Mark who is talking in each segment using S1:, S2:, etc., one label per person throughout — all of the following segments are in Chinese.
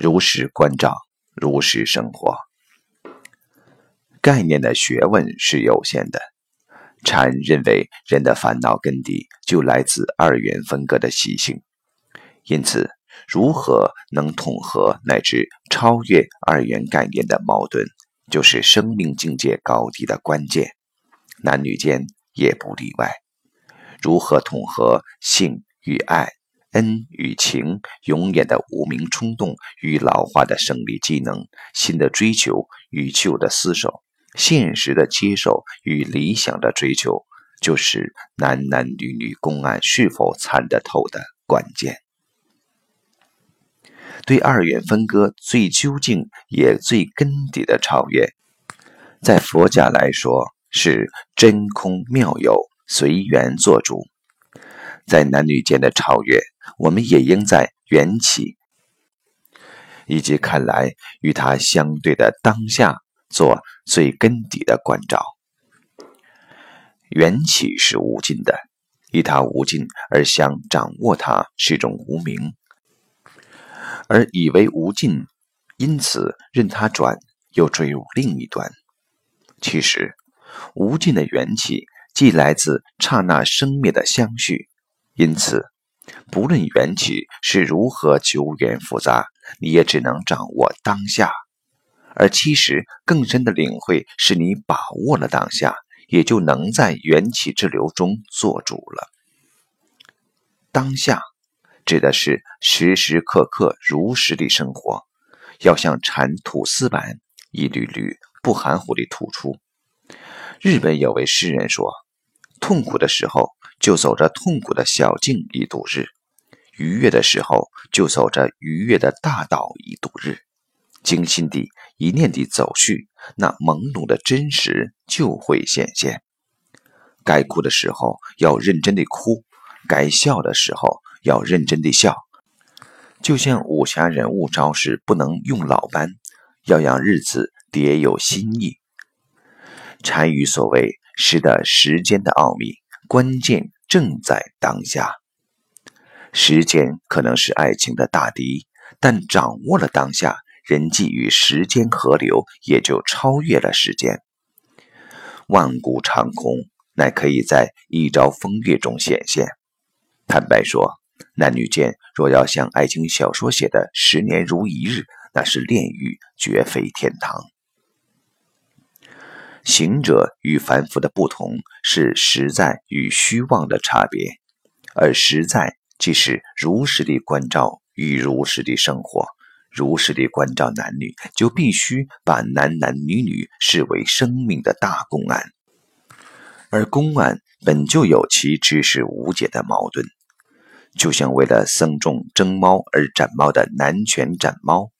S1: 如实关照，如实生活。概念的学问是有限的。禅认为，人的烦恼根底就来自二元分割的习性，因此，如何能统合乃至超越二元概念的矛盾，就是生命境界高低的关键。男女间也不例外。如何统合性与爱、恩与情、永远的无名冲动与老化的生理机能、新的追求与旧的厮守？现实的接受与理想的追求，就是男男女女公案是否参得透的关键。对二元分割最究竟也最根底的超越，在佛家来说是真空妙有，随缘做主。在男女间的超越，我们也应在缘起以及看来与它相对的当下。做最根底的关照。缘起是无尽的，以它无尽而想掌握它是一种无名，而以为无尽，因此任它转，又坠入另一端。其实，无尽的缘起既来自刹那生灭的相续，因此，不论缘起是如何久远复杂，你也只能掌握当下。而其实更深的领会，是你把握了当下，也就能在缘起之流中做主了。当下指的是时时刻刻如实的生活，要像铲吐丝般，一缕缕不含糊地吐出。日本有位诗人说：“痛苦的时候，就走着痛苦的小径以度日；愉悦的时候，就走着愉悦的大道以度日。”精心地一念地走去，那朦胧的真实就会显现。该哭的时候要认真地哭，该笑的时候要认真地笑。就像武侠人物招式不能用老般，要让日子别有新意。禅语所谓“识得时间的奥秘”，关键正在当下。时间可能是爱情的大敌，但掌握了当下。人际与时间河流也就超越了时间。万古长空，乃可以在一朝风月中显现。坦白说，男女间若要像爱情小说写的“十年如一日”，那是炼狱，绝非天堂。行者与凡夫的不同，是实在与虚妄的差别。而实在，即是如实的关照与如实的生活。如实地关照男女，就必须把男男女女视为生命的大公案，而公案本就有其知识无解的矛盾，就像为了僧众争猫而斩猫的男权斩猫，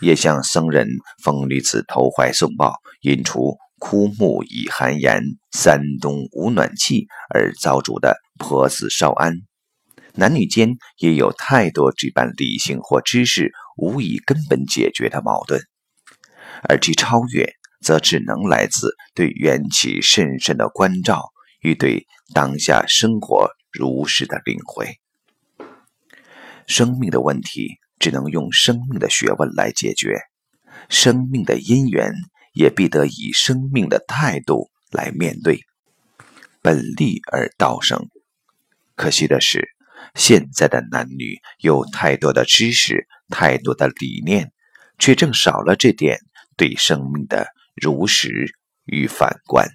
S1: 也像僧人疯女子投怀送抱，引出枯木已寒颜，山东无暖气而遭主的婆子少安。男女间也有太多这般理性或知识无以根本解决的矛盾，而其超越，则只能来自对缘起深深的关照与对当下生活如实的领会。生命的问题只能用生命的学问来解决，生命的因缘也必得以生命的态度来面对，本立而道生。可惜的是。现在的男女有太多的知识，太多的理念，却正少了这点对生命的如实与反观。